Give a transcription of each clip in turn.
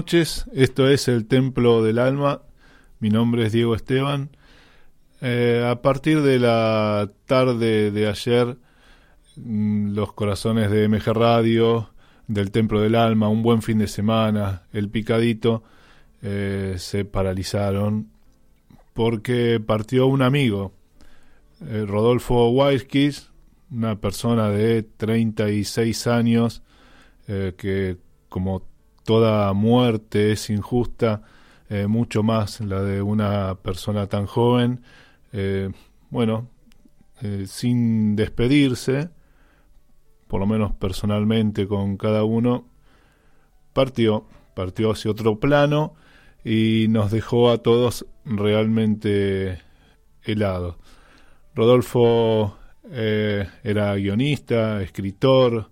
Noches, esto es el Templo del Alma, mi nombre es Diego Esteban. Eh, a partir de la tarde de ayer, mm, los corazones de MG Radio, del Templo del Alma, un buen fin de semana, el picadito, eh, se paralizaron porque partió un amigo, eh, Rodolfo Weiskis, una persona de 36 años, que como toda muerte es injusta, eh, mucho más la de una persona tan joven. Eh, bueno, eh, sin despedirse, por lo menos personalmente con cada uno, partió, partió hacia otro plano y nos dejó a todos realmente helados. Rodolfo era guionista, escritor,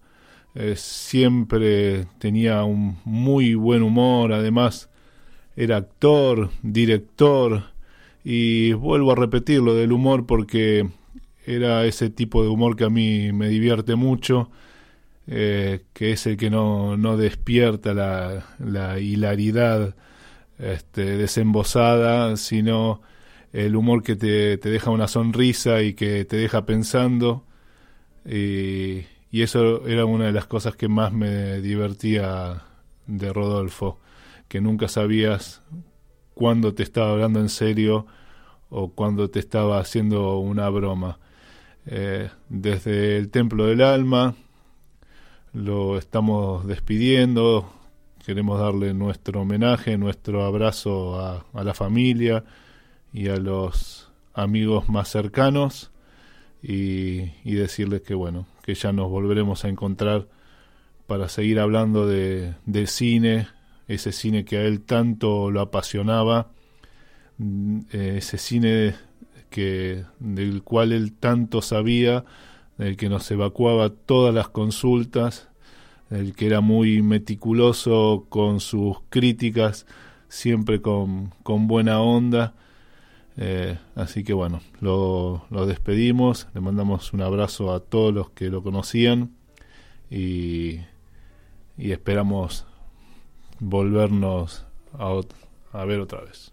eh, siempre tenía un muy buen humor, además era actor, director, y vuelvo a repetir lo del humor porque era ese tipo de humor que a mí me divierte mucho, eh, que es el que no, no despierta la, la hilaridad este, desembosada, sino el humor que te, te, deja una sonrisa y que te deja pensando. Y eso era una de las cosas que más me divertía de Rodolfo, que nunca sabías cuándo te estaba hablando en serio o cuándo te estaba haciendo una broma. Eh, desde el Templo del Alma lo estamos despidiendo, queremos darle nuestro homenaje, nuestro abrazo a, a la familia y a los amigos más cercanos y, decirles que bueno, que ya nos volveremos a encontrar para seguir hablando de, cine, ese cine que a él tanto lo apasionaba, mm, eh, ese cine que del cual él tanto sabía, del que nos evacuaba todas las consultas, el que era muy meticuloso con sus críticas, siempre con, con buena onda eh, así que bueno, lo, despedimos, le mandamos un abrazo a todos los que lo conocían y, y esperamos volvernos a, a ver otra vez.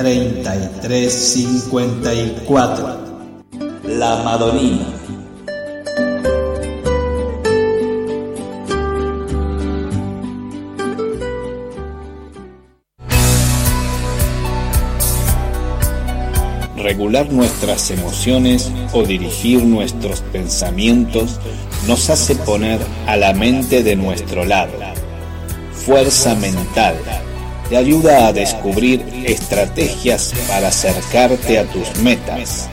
33 54. La Madonina. Regular nuestras emociones o dirigir nuestros pensamientos nos hace poner a la mente de nuestro lado. Fuerza mental te ayuda a descubrir estrategias para acercarte a tus metas.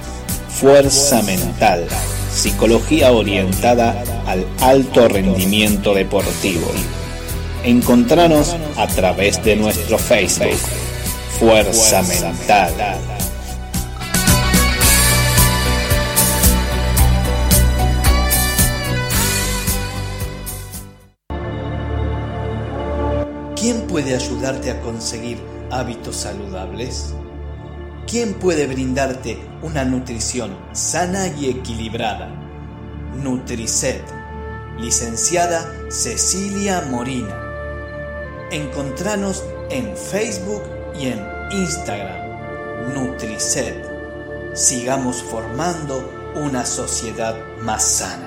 Fuerza mental, psicología orientada al alto rendimiento deportivo. Encontranos a través de nuestro Facebook. Fuerza mental. ¿Quién puede ayudarte a conseguir hábitos saludables? ¿Quién puede brindarte una nutrición sana y equilibrada? Nutricet, licenciada Cecilia Morina. Encontranos en Facebook y en Instagram. Nutricet. Sigamos formando una sociedad más sana.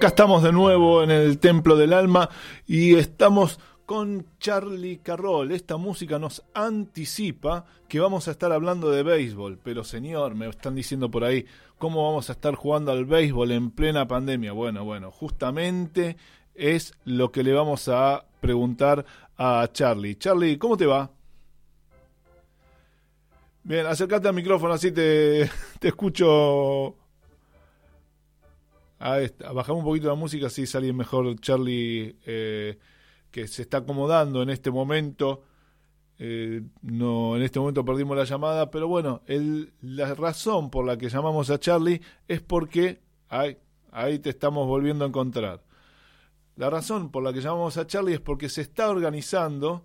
Acá estamos de nuevo en el Templo del Alma y estamos con Charlie Carroll. Esta música nos anticipa que vamos a estar hablando de béisbol. Pero señor, me están diciendo por ahí, ¿cómo vamos a estar jugando al béisbol en plena pandemia? Bueno, bueno, justamente es lo que le vamos a preguntar a Charlie. Charlie, ¿cómo te va? Bien, acércate al micrófono, así te, te escucho Ahí está. Bajamos un poquito la música, así sale mejor Charlie, eh, que se está acomodando en este momento. Eh, no, en este momento perdimos la llamada, pero bueno, el, la razón por la que llamamos a Charlie es porque ahí, ahí te estamos volviendo a encontrar. La razón por la que llamamos a Charlie es porque se está organizando,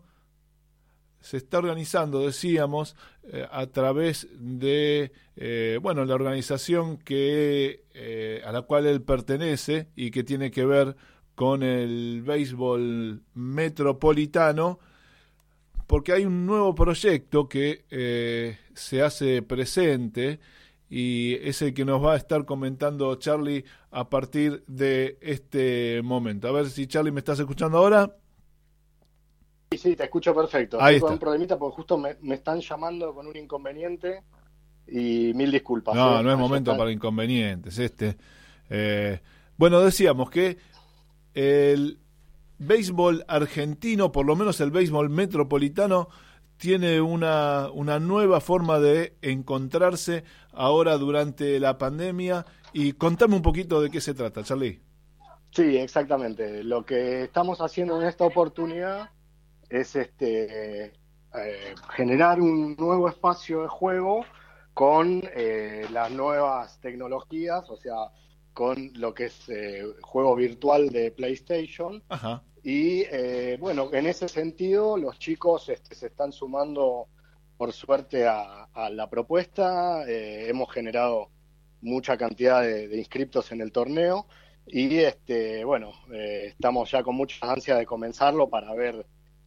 se está organizando, decíamos, eh, a través de, eh, bueno, la organización que, eh, a la cual él pertenece y que tiene que ver con el béisbol metropolitano, porque hay un nuevo proyecto que se hace presente y es el que nos va a estar comentando Charlie a partir de este momento. A ver si Charlie me estás escuchando ahora. Sí, sí, te escucho perfecto. Ahí Estoy con un problemita porque justo me, me están llamando con un inconveniente y mil disculpas. No, ¿eh? no es momento para inconvenientes. Este, Eh, bueno, decíamos que el béisbol argentino, por lo menos el béisbol metropolitano, tiene una, una nueva forma de encontrarse ahora durante la pandemia. Y contame un poquito de qué se trata, Charlie. Sí, exactamente. Lo que estamos haciendo en esta oportunidad es este eh, generar un nuevo espacio de juego con eh, las nuevas tecnologías, o sea, con lo que es eh, juego virtual de PlayStation. Ajá. Y bueno, en ese sentido, los chicos este, se están sumando, por suerte, a, a la propuesta. Hemos generado mucha cantidad de, de inscriptos en el torneo y este, bueno, estamos ya con mucha ansia de comenzarlo para ver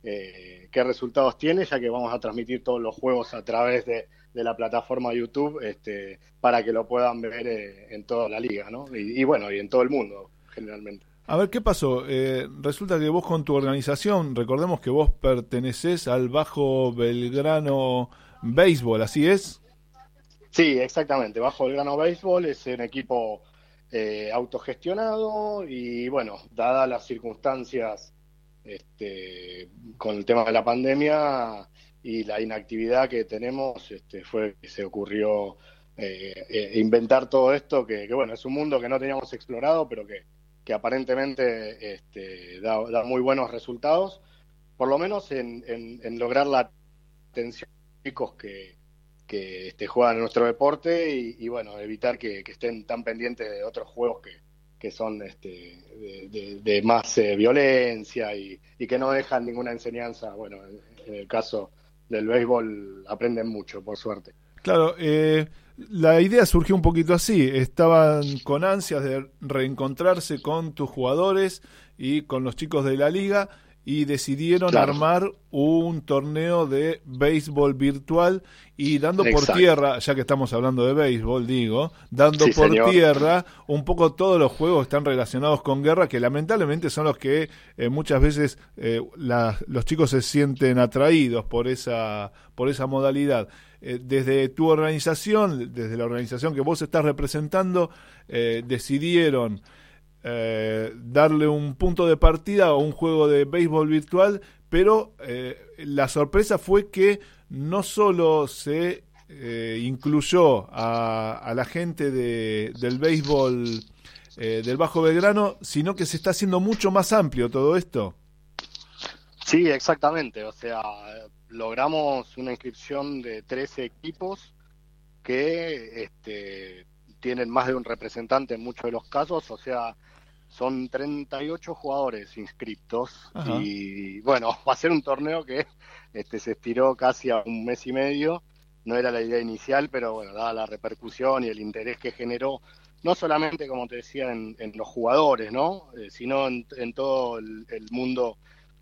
eh, qué resultados tiene, ya que vamos a transmitir todos los juegos a través de, de la plataforma YouTube este, para que lo puedan ver eh, en toda la liga, ¿no? Y, y bueno, y en todo el mundo, generalmente. A ver, ¿qué pasó? Eh, resulta que vos con tu organización, recordemos que vos pertenecés al Bajo Belgrano Béisbol, ¿así es? Sí, exactamente. Bajo el Grano Béisbol es un equipo eh, autogestionado y bueno, dadas las circunstancias este, con el tema de la pandemia y la inactividad que tenemos, este, fue que se ocurrió eh, eh, inventar todo esto, que, bueno, es un mundo que no teníamos explorado, pero que, que aparentemente este, da, da, muy buenos resultados, por lo menos en, en, lograr la atención de chicos que, que este, juegan en nuestro deporte y, bueno, evitar que, estén tan pendientes de otros juegos que, que son este, de, de, más eh, violencia y, y, que no dejan ninguna enseñanza. Bueno, en, en, el caso del béisbol aprenden mucho, por suerte. Claro, eh, la idea surgió un poquito así. Estaban con ansias de reencontrarse con tus jugadores y con los chicos de la liga y decidieron claro. armar un torneo de béisbol virtual y dando Exacto. por tierra, ya que estamos hablando de béisbol, digo, dando sí, por señor. tierra un poco todos los juegos están relacionados con guerra, que lamentablemente son los que eh, muchas veces eh, la, los chicos se sienten atraídos por esa, por esa modalidad. Eh, desde tu organización, desde la organización que vos estás representando, decidieron eh, darle un punto de partida a un juego de béisbol virtual, pero eh, la sorpresa fue que no solo se eh, incluyó a, a, la gente de, del béisbol eh, del Bajo Belgrano, sino que se está haciendo mucho más amplio todo esto. Sí, exactamente. O sea, logramos una inscripción de 13 equipos que este, tienen más de un representante en muchos de los casos. O sea, son 38 jugadores inscriptos Ajá. y bueno, va a ser un torneo que este, se estiró casi a un mes y medio. No era la idea inicial, pero bueno, dada la repercusión y el interés que generó, no solamente, como te decía, en, en los jugadores, ¿no? Eh, sino en, en todo el, el, mundo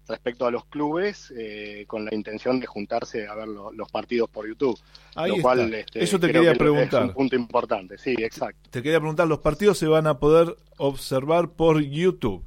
respecto a los clubes, eh, con la intención de juntarse a ver lo, los partidos por YouTube. Ahí lo cual, este, Eso te quería preguntar. Es un punto importante, sí, exacto. Te quería preguntar, los partidos se van a poder observar por YouTube.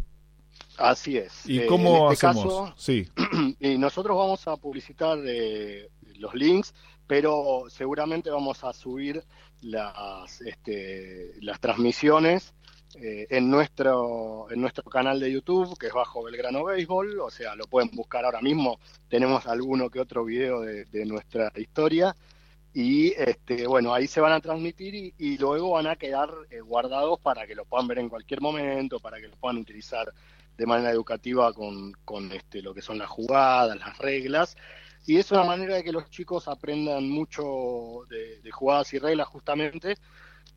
Así es. ¿Y cómo eh, este hacemos? Caso, sí. Y nosotros vamos a publicitar eh, los links, pero seguramente vamos a subir las, este, las transmisiones eh, en, nuestro, en nuestro canal de YouTube, que es Bajo Belgrano Béisbol, o sea, lo pueden buscar ahora mismo, tenemos alguno que otro video de, de nuestra historia, y este, bueno, ahí se van a transmitir y, luego van a quedar eh, guardados para que lo puedan ver en cualquier momento, para que lo puedan utilizar de manera educativa con, con este, lo que son las jugadas, las reglas, y es una manera de que los chicos aprendan mucho de jugadas y reglas justamente,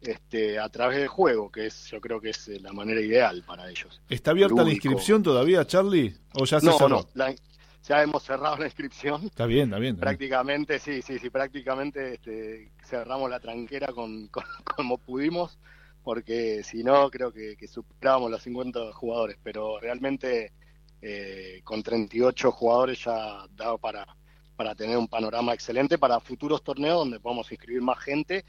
este, a través del juego, que es yo creo que es eh, la manera ideal para ellos. ¿Está abierta la inscripción todavía, Charlie? ¿O ya se no, cerró? No, la, ya hemos cerrado la inscripción. Está bien, está bien. Está prácticamente, bien. sí, sí, sí, prácticamente este, cerramos la tranquera con, con, como pudimos, porque si no, creo que, que superábamos los 50 jugadores, pero realmente eh, con 38 jugadores ya dado para, para tener un panorama excelente para futuros torneos donde podamos inscribir más gente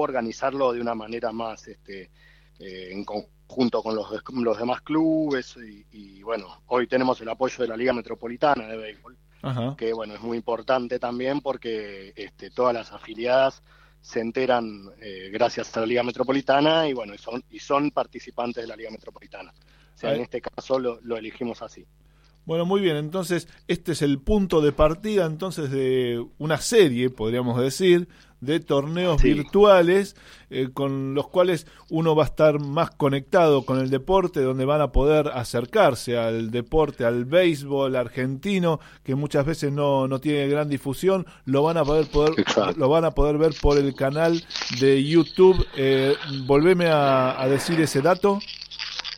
organizarlo de una manera más este, eh, en conjunto con los, los demás clubes y, y, bueno, hoy tenemos el apoyo de la Liga Metropolitana de Béisbol, Ajá. que bueno, es muy importante también porque este, todas las afiliadas se enteran eh, gracias a la Liga Metropolitana y bueno, y son, y son participantes de la Liga Metropolitana. O sea, en este caso lo, lo elegimos así. Bueno, muy bien, entonces este es el punto de partida entonces de una serie, podríamos decir, de torneos sí. virtuales eh, con los cuales uno va a estar más conectado con el deporte, donde van a poder acercarse al deporte, al béisbol argentino, que muchas veces no, no tiene gran difusión, lo van a poder, poder lo van a poder ver por el canal de YouTube. Eh, volveme a, a decir ese dato.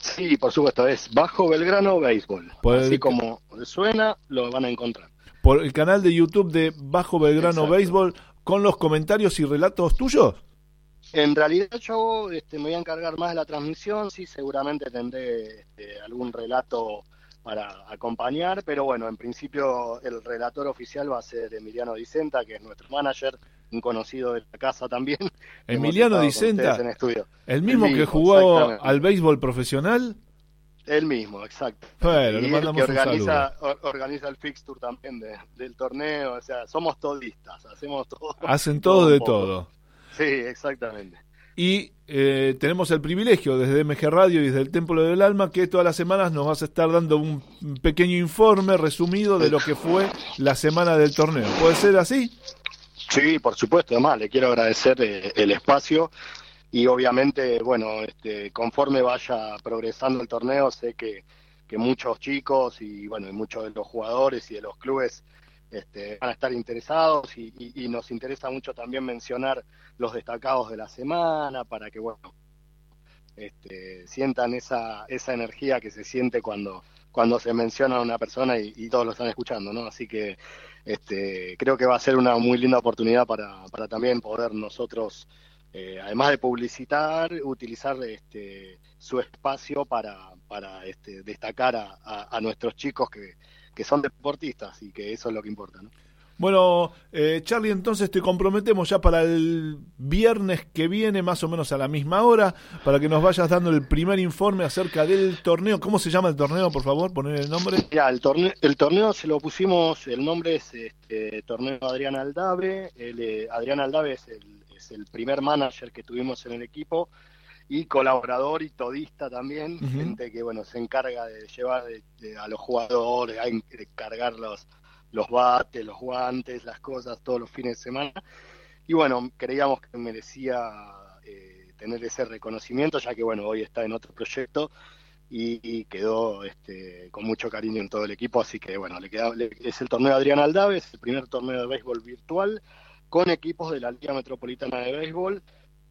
Sí, por supuesto, es Bajo Belgrano Béisbol. Por Así como suena, lo van a encontrar. Por el canal de YouTube de Bajo Belgrano Exacto. Béisbol, con los comentarios y relatos tuyos. En realidad yo este, me voy a encargar más de la transmisión, sí, seguramente tendré este, algún relato para acompañar, pero bueno, en principio el relator oficial va a ser Emiliano Dicenta, que es nuestro manager, un conocido de la casa también. Emiliano Dicenta, el mismo, el mismo que jugó al béisbol profesional. El mismo, exacto. Bueno, y el que organiza, organiza el fixture también de, del torneo, o sea, somos todistas, hacemos todo. Hacen todo, todo de todo. Sí, exactamente. Y eh, tenemos el privilegio desde MG Radio y desde el Templo del Alma que todas las semanas nos vas a estar dando un pequeño informe resumido de lo que fue la semana del torneo. ¿Puede ser así? Sí, por supuesto. Además, le quiero agradecer eh, el espacio y obviamente, bueno, este, conforme vaya progresando el torneo, sé que, que muchos chicos y bueno, y muchos de los jugadores y de los clubes este, van a estar interesados y, nos interesa mucho también mencionar los destacados de la semana para que bueno este, sientan esa, esa energía que se siente cuando, cuando se menciona a una persona y, y, todos lo están escuchando, ¿no? Así que este, creo que va a ser una muy linda oportunidad para, para también poder nosotros, eh, además de publicitar, utilizar este, su espacio para, para este, destacar a, a, a nuestros chicos que, que son deportistas y que eso es lo que importa. ¿no? Bueno, eh, Charlie, entonces te comprometemos ya para el viernes que viene, más o menos a la misma hora, para que nos vayas dando el primer informe acerca del torneo. ¿Cómo se llama el torneo, por favor? Poner el nombre. Ya, el torneo, el torneo se lo pusimos, el nombre es este, Torneo Adrián Aldave. El, eh, Adrián Aldave es el, es el primer manager que tuvimos en el equipo y colaborador y todista también, uh -huh. gente que bueno se encarga de llevar de, de, a los jugadores, a cargar los, los bates, los guantes, las cosas todos los fines de semana. Y bueno, creíamos que merecía eh, tener ese reconocimiento, ya que bueno, hoy está en otro proyecto y, y quedó este, con mucho cariño en todo el equipo, así que bueno, le queda, le, es el torneo Adrián Aldave, es el primer torneo de béisbol virtual con equipos de la Liga Metropolitana de Béisbol.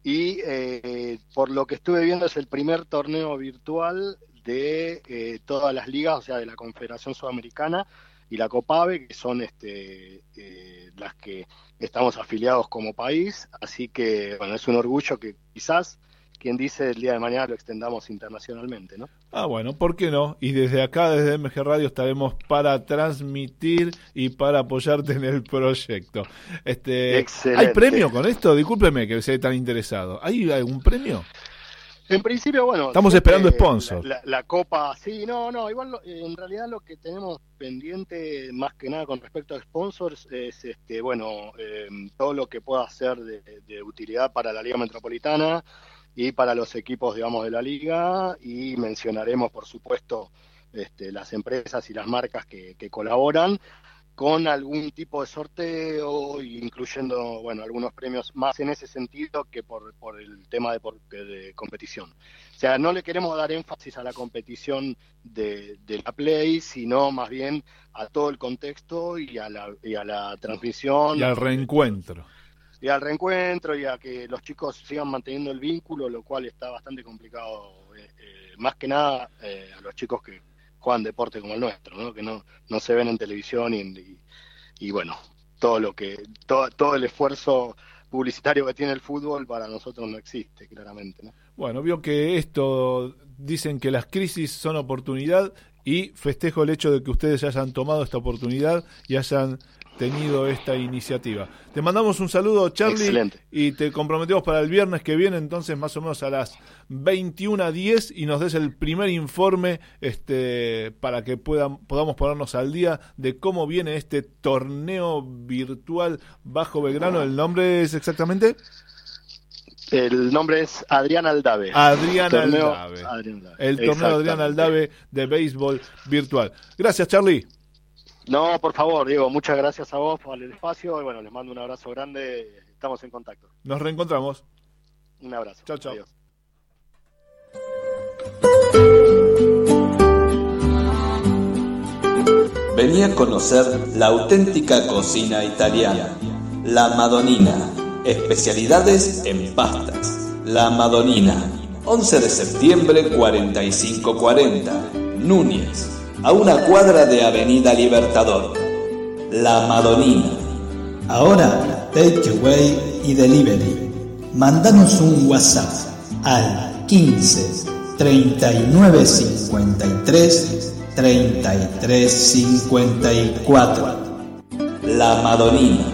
Y eh, por lo que estuve viendo es el primer torneo virtual de eh, todas las ligas, o sea, de la Confederación Sudamericana y la COPAVE, que son este, eh, las que estamos afiliados como país, así que bueno, es un orgullo que quizás quien dice el día de mañana lo extendamos internacionalmente, ¿no? Ah, bueno, ¿por qué no? Y desde acá, desde MG Radio, estaremos para transmitir y para apoyarte en el proyecto. Este, Excelente. ¿Hay premio con esto? Discúlpeme que sea tan interesado. ¿Hay algún premio? En principio, bueno. Estamos esperando sponsor. La, la, la, Copa, sí, no, no, igual lo, en realidad lo que tenemos pendiente más que nada con respecto a sponsors es, este, bueno, eh, todo lo que pueda ser de, de utilidad para la Liga Metropolitana y para los equipos, digamos, de la liga y mencionaremos, por supuesto, este, las empresas y las marcas que, que, colaboran con algún tipo de sorteo, incluyendo, bueno, algunos premios más en ese sentido que por, por el tema de, por, de competición. O sea, no le queremos dar énfasis a la competición de, de, la Play, sino más bien a todo el contexto y a la, y a la transmisión. Y al reencuentro y al reencuentro y a que los chicos sigan manteniendo el vínculo, lo cual está bastante complicado, eh, eh, más que nada eh, a los chicos que juegan deporte como el nuestro, ¿no? que no, no se ven en televisión y, y, bueno, todo lo que, todo, todo el esfuerzo publicitario que tiene el fútbol para nosotros no existe, claramente. ¿no? Bueno, vio que esto, dicen que las crisis son oportunidad y festejo el hecho de que ustedes hayan tomado esta oportunidad y hayan tenido esta iniciativa. Te mandamos un saludo, Charlie, Excelente. y te comprometemos para el viernes que viene, entonces más o menos a las 21.10 y nos des el primer informe este, para que puedan, podamos ponernos al día de cómo viene este torneo virtual bajo Belgrano. ¿El nombre es exactamente? El nombre es Adrián Aldave. Adrián torneo Aldave. Adrián Aldave. El torneo Adrián Aldave de béisbol virtual. Gracias, Charlie. No, por favor, Diego, muchas gracias a vos por el espacio y bueno, les mando un abrazo grande, estamos en contacto. Nos reencontramos. Un abrazo. Chao, chao. Adiós. Venía a conocer la auténtica cocina italiana, la Madonina, especialidades en pastas. La Madonina, 11 de septiembre 4540, Núñez a una cuadra de Avenida Libertador. La Madonina. Ahora, takeaway y delivery. Mándanos un WhatsApp al 15 39 53 33 54. La Madonina.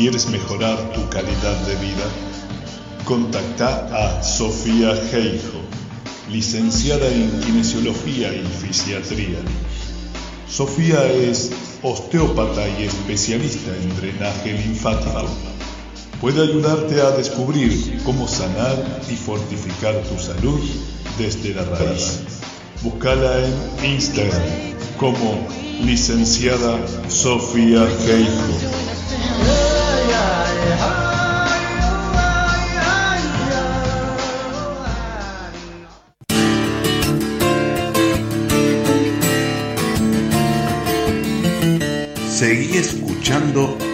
¿Quieres mejorar tu calidad de vida? Contacta a Sofía Geijo, licenciada en Kinesiología y Fisiatría. Sofía es osteópata y especialista en drenaje linfático. Puede ayudarte a descubrir cómo sanar y fortificar tu salud desde la raíz. Búscala en Instagram como licenciada Sofía Geijo.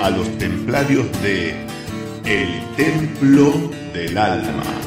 A los templarios de El Templo del Alma.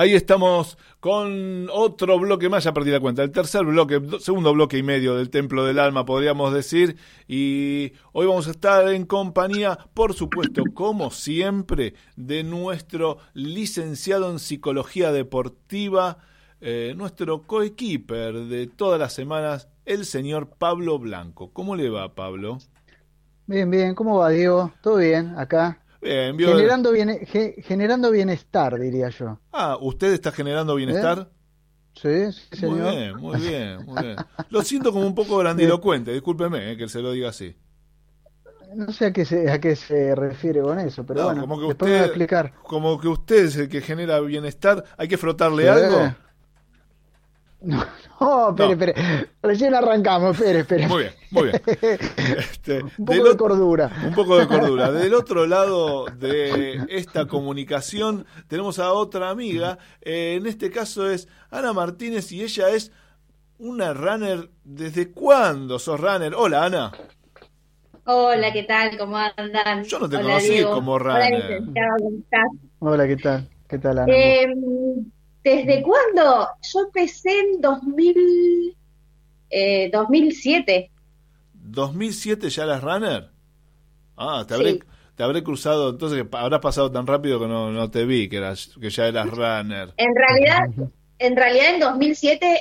Ahí estamos con otro bloque más, ya perdí la cuenta, el tercer bloque, segundo bloque y medio del Templo del Alma, podríamos decir. Y hoy vamos a estar en compañía, por supuesto, como siempre, de nuestro licenciado en Psicología Deportiva, eh, nuestro coequiper de todas las semanas, el señor Pablo Blanco. ¿Cómo le va, Pablo? Bien, bien, ¿cómo va, Diego? ¿Todo bien acá? Bien, Generando, ge- generando bienestar, diría yo. Ah, ¿usted está generando bienestar? Sí, sí, señor. Muy bien, muy bien, muy bien. Lo siento como un poco grandilocuente, discúlpeme eh, que se lo diga así. No sé a qué se, a qué se refiere con eso, pero No, bueno, como que después me va a usted- explicar. Como que usted es el que genera bienestar, ¿hay que frotarle algo? No, no, espere, No. espere. Recién arrancamos, espere, espere. Muy bien, muy bien. Este, Un poco de otro- cordura. Un poco de cordura. Del otro lado de esta comunicación tenemos a otra amiga. Eh, en este caso es Ana Martínez y ella es una runner. ¿Desde cuándo sos runner? Hola, Ana. Hola, ¿qué tal? ¿Cómo andan? Yo no te Hola, conocí Diego. como runner. licenciado, ¿cómo estás? Hola, ¿qué tal? ¿Qué tal, Ana? Eh, ¿Desde cuándo? Yo empecé en 2000, eh, 2007. ¿2007 ya eras runner? Ah, te habré, Sí. te habré cruzado, entonces que habrás pasado tan rápido que no, no te vi, que, eras, que ya eras runner. En realidad, en realidad en 2007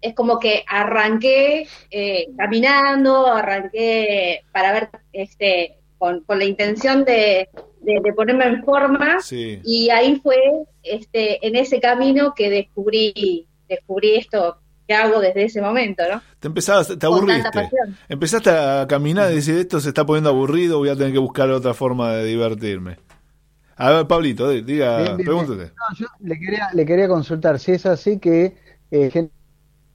es como que arranqué eh, caminando, arranqué para ver, este, con, con la intención de, de- de ponerme en forma. Sí. Y ahí fue este, en ese camino que descubrí, descubrí esto que hago desde ese momento, ¿no? Te empezabas, te aburriste. Empezaste a caminar y decir, esto se está poniendo aburrido, voy a tener que buscar otra forma de divertirme. A ver, Pablito, di- diga, Bien, bien, pregúntate. bien. No, yo le quería, le quería consultar si es así que eh,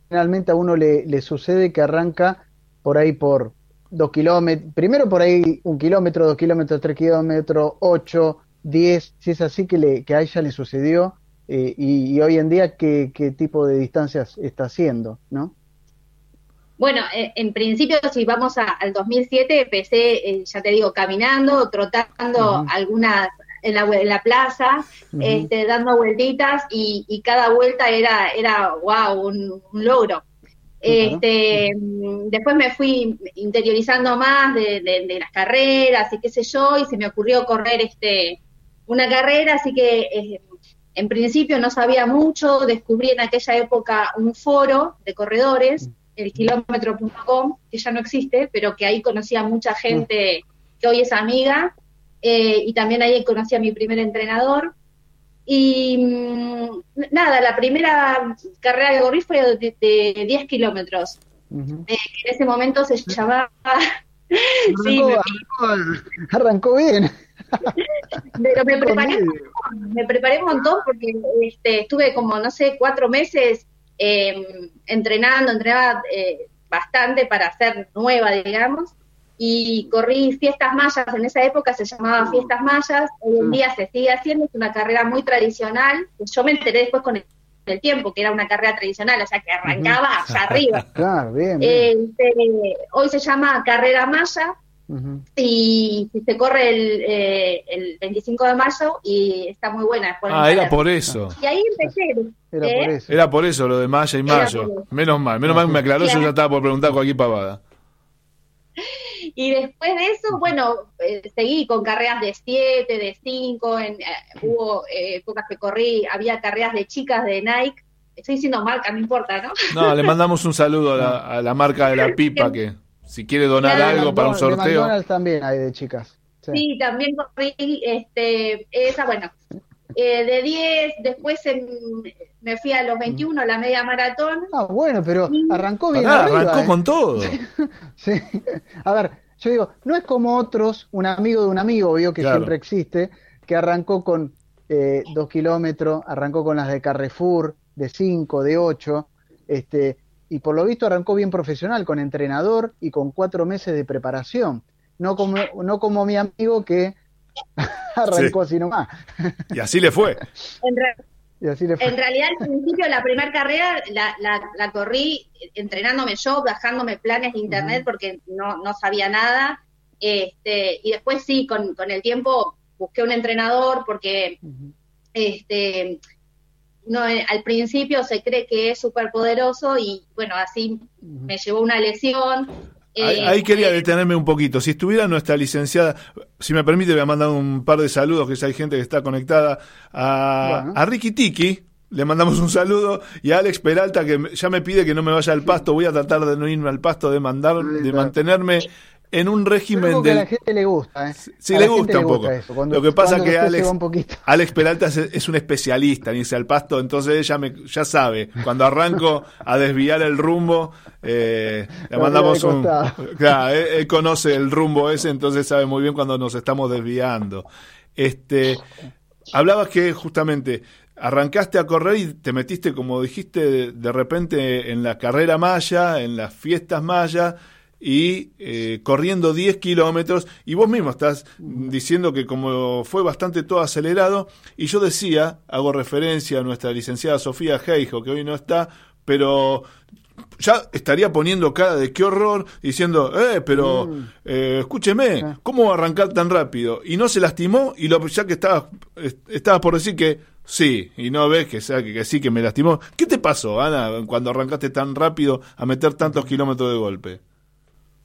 generalmente a uno le, le sucede que arranca por ahí por dos kilómetros, primero por ahí un kilómetro, dos kilómetros, tres kilómetros, ocho, diez, si es así que, le, que a ella le sucedió eh, y, y hoy en día qué, qué tipo de distancias está haciendo, ¿no? Bueno, eh, en principio, si vamos a- al 2007, empecé, eh, ya te digo, caminando, trotando Ujú. algunas en la, en la plaza, este, dando vueltitas y, y cada vuelta era, era wow, un, un logro. Este, mm, Después me fui interiorizando más de, de- de las carreras y qué sé yo, y se me ocurrió correr este una carrera, así que eh, en principio no sabía mucho, descubrí en aquella época un foro de corredores, el kilómetro.com, que ya no existe, pero que ahí conocí a mucha gente que hoy es amiga, eh, y también ahí conocí a mi primer entrenador. Y mm, nada, la primera carrera que corrí fue de, de 10 kilómetros. Eh, que en ese momento se llamaba. sí, Arrancó, me- arrancó- arrancó bien. pero me preparé, un Conmigo. montón, me preparé un montón porque este, estuve como, no sé, cuatro meses eh, entrenando, entrenaba eh, bastante para ser nueva, digamos, y corrí fiestas mayas, en esa época se llamaba fiestas mayas, hoy en día se sigue haciendo, es una carrera muy tradicional, yo me enteré después con el, el tiempo que era una carrera tradicional, o sea que arrancaba allá arriba. Claro, bien. bien. Este, hoy se llama Carrera Maya, y se corre el, eh, el 25 de mayo y está muy buena. Ah, era por eso. Y ahí empecé. Era ¿eh? por eso. Era por eso lo de Maya y Mayo. Menos mal, menos mal que me aclaró, yo ya estaba por preguntar cualquier pavada. Y después de eso, bueno, eh, seguí con carreras de 7, de 5, en, eh, hubo eh, épocas que corrí, había carreras de chicas de Nike. Estoy diciendo marca, no importa, ¿no? No, le mandamos un saludo a la, a la marca de la pipa que si quiere donar Claro. algo para un De sorteo. McDonald's también hay de chicas. Sí. Sí, también corrí este, esa, bueno, eh, de 10, después en- me fui a los 21, la media maratón. Ah, bueno, pero arrancó bien Pará, arriba, arrancó ¿eh? con todo. Sí. A ver, yo digo, no es como otros, un amigo de un amigo, vio que Claro. siempre existe, que arrancó con eh, dos kilómetros, arrancó con las de Carrefour, de cinco, de ocho, este, y por lo visto arrancó bien profesional, con entrenador y con cuatro meses de preparación. No como, no como mi amigo que arrancó así nomás. Y así le fue. En, re- Y así le fue. en realidad, al principio, la primera carrera la, la, la corrí entrenándome yo, bajándome planes de internet porque no, no sabía nada. Este, y después sí, con, con el tiempo busqué un entrenador porque este, no, eh, al principio se cree que es súper poderoso y bueno, así me llevó una lesión. Ahí, Eh, ahí quería eh, detenerme un poquito. Si estuviera nuestra licenciada, si me permite, voy a mandar un par de saludos, que ya hay gente que está conectada. A, Bueno. a Ricky Tiki, le mandamos un saludo. Y a Alex Peralta, que ya me pide que no me vaya al pasto. Voy a tratar de no irme al pasto, de, mandar, de mantenerme en un régimen Algo que a del. la gente le gusta, ¿eh? Sí, A le gusta un poco. cuando- Lo que pasa cuando que Alex. Alex Peralta es, es un especialista en irse al pasto, entonces ella me, ya sabe, cuando arranco a desviar el rumbo, eh, le mandamos de un... Claro, él, él conoce el rumbo ese, entonces sabe muy bien cuando nos estamos desviando. Este, hablabas que justamente arrancaste a correr y te metiste, como dijiste, de, de repente en la carrera maya, en las fiestas mayas, y eh, corriendo 10 kilómetros, y vos mismo estás diciendo que como fue bastante todo acelerado, y yo decía, hago referencia a nuestra licenciada Sofía Heijo, que hoy no está, pero ya estaría poniendo cara de qué horror, diciendo, eh, pero eh, escúcheme, ¿cómo va a arrancar tan rápido? Y no se lastimó, y lo, ya que estabas, est- estabas por decir que sí, y no ves que, sea, que, que sí, que me lastimó. ¿Qué te pasó, Ana, cuando arrancaste tan rápido a meter tantos kilómetros de golpe?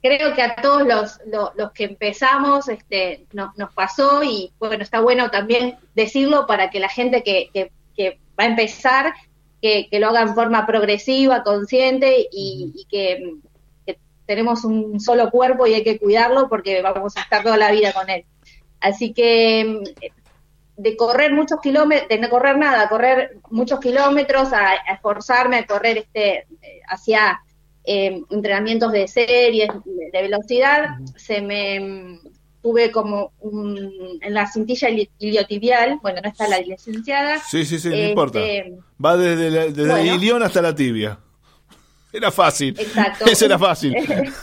Creo que a todos los, los, los que empezamos este, no- nos pasó y bueno, está bueno también decirlo para que la gente que, que, que va a empezar, que, que lo haga en forma progresiva, consciente y, y que, tenemos un solo cuerpo y hay que cuidarlo porque vamos a estar toda la vida con él. Así que de correr muchos kilómetros, de no correr nada, correr muchos kilómetros, a, esforzarme a correr este hacia eh, entrenamientos de series, de, velocidad, se me mm, tuve como un, en la cintilla ili- iliotibial, bueno, no está la licenciada. Sí, sí, sí, no este, importa. Va desde, la, desde bueno. el ilión hasta la tibia. Era fácil. Exacto. Ese era fácil.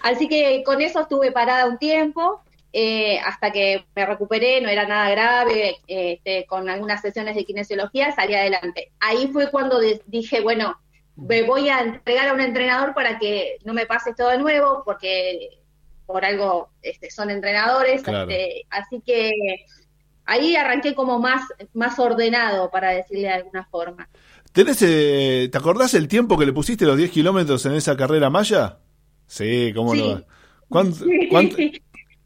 Así que con eso estuve parada un tiempo, eh, hasta que me recuperé, no era nada grave, eh, este, con algunas sesiones de kinesiología salí adelante. Ahí fue cuando dije, bueno, me voy a entregar a un entrenador para que no me pase todo de nuevo, porque por algo este, son entrenadores, Claro. este, así que ahí arranqué como más, más ordenado, para decirle de alguna forma. ¿Tenés, eh, ¿Te acordás el tiempo que le pusiste los 10 kilómetros en esa carrera maya? Sí, cómo Sí. no. ¿Cuánto, cuánto-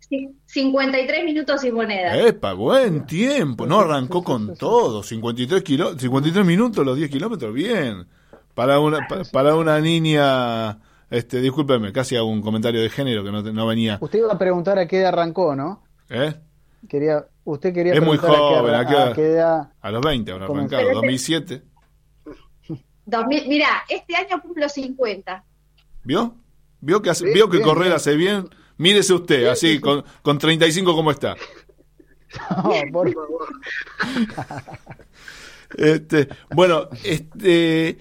Sí, 53 minutos y moneda. Epa, buen tiempo. No arrancó con todo. 53, kilo, 53 minutos los 10 kilómetros. Bien. Para una, pa- para una niña. Este, discúlpeme, casi hago un comentario de género que no, te- no venía. Usted iba a preguntar a qué edad arrancó, ¿no? ¿Eh? Quería, usted quería Es muy joven, a ¿a qué, a edad? qué edad. A los 20 habrá arrancado. 2007. 2000, mira, este año cumplo 50. ¿Vio? ¿Vio que, hace- Bien, vio que bien, correr bien. hace bien? Mírese usted, así, con, con 35 como está. No, por- Este, bueno, este,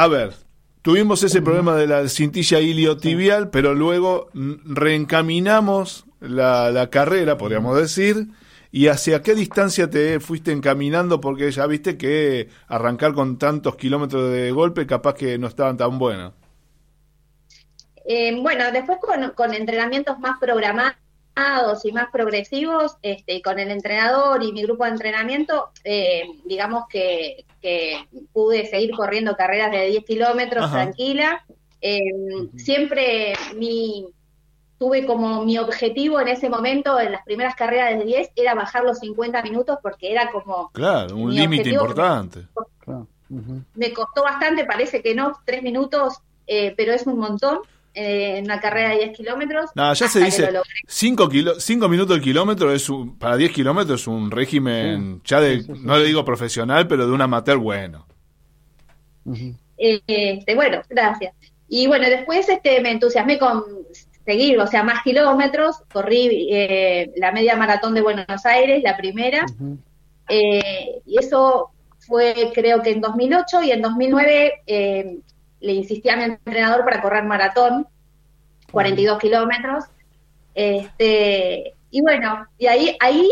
a ver, tuvimos ese problema de la cintilla iliotibial, pero luego reencaminamos la, la carrera, podríamos decir, y hacia qué distancia te fuiste encaminando, porque ya viste que arrancar con tantos kilómetros de golpe capaz que no estaban tan buenos. Eh, bueno, después con, con entrenamientos más programados y más progresivos, este, con el entrenador y mi grupo de entrenamiento, eh, digamos que, que pude seguir corriendo carreras de 10 kilómetros Ajá. tranquila. Eh, Siempre mi, tuve como mi objetivo en ese momento, en las primeras carreras de 10, era bajar los 50 minutos porque era como Claro, un Mi límite importante. me costó bastante, parece que no, tres minutos, eh, pero es un montón eh, en una carrera de 10 kilómetros. No, ya se dice, lo logré. 5 kilo, cinco minutos el kilómetro es un, para 10 kilómetros es un régimen, ya de, Sí, sí, sí. no le digo profesional, pero de un amateur bueno. Eh, este, bueno, gracias. Y bueno, después este, me entusiasmé con seguir, o sea, más kilómetros. Corrí eh, la media maratón de Buenos Aires, la primera, eh, y eso fue creo que en 2008 y en 2009 eh, le insistí a mi entrenador para correr maratón, 42 kilómetros. Este, y bueno, y ahí, ahí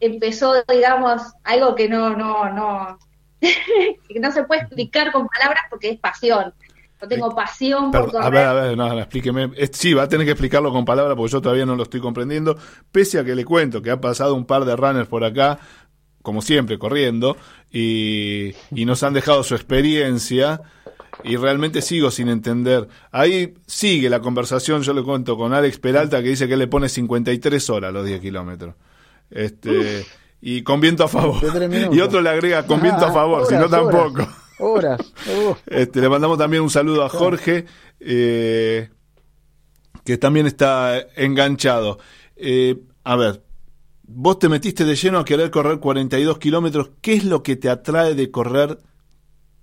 empezó, digamos, algo que no, no, no, que no se puede explicar con palabras porque es pasión. Yo tengo pasión por Perdón, a correr. ver, a ver, no, no, explíqueme. Sí, va a tener que explicarlo con palabras porque yo todavía no lo estoy comprendiendo. Pese a que le cuento que ha pasado un par de runners por acá, como siempre, corriendo, y, y nos han dejado su experiencia. Y realmente sigo sin entender. Ahí sigue la conversación, yo le cuento con Alex Peralta que dice que le pone 53 horas los 10 kilómetros. Este, y con viento a favor. 53 minutos. Y otro le agrega con viento a Ah, favor, si no tampoco. Horas. Uh, Este, le mandamos también un saludo a Jorge, eh, que también está enganchado. Eh, a ver, vos te metiste de lleno a querer correr 42 kilómetros. ¿Qué es lo que te atrae de correr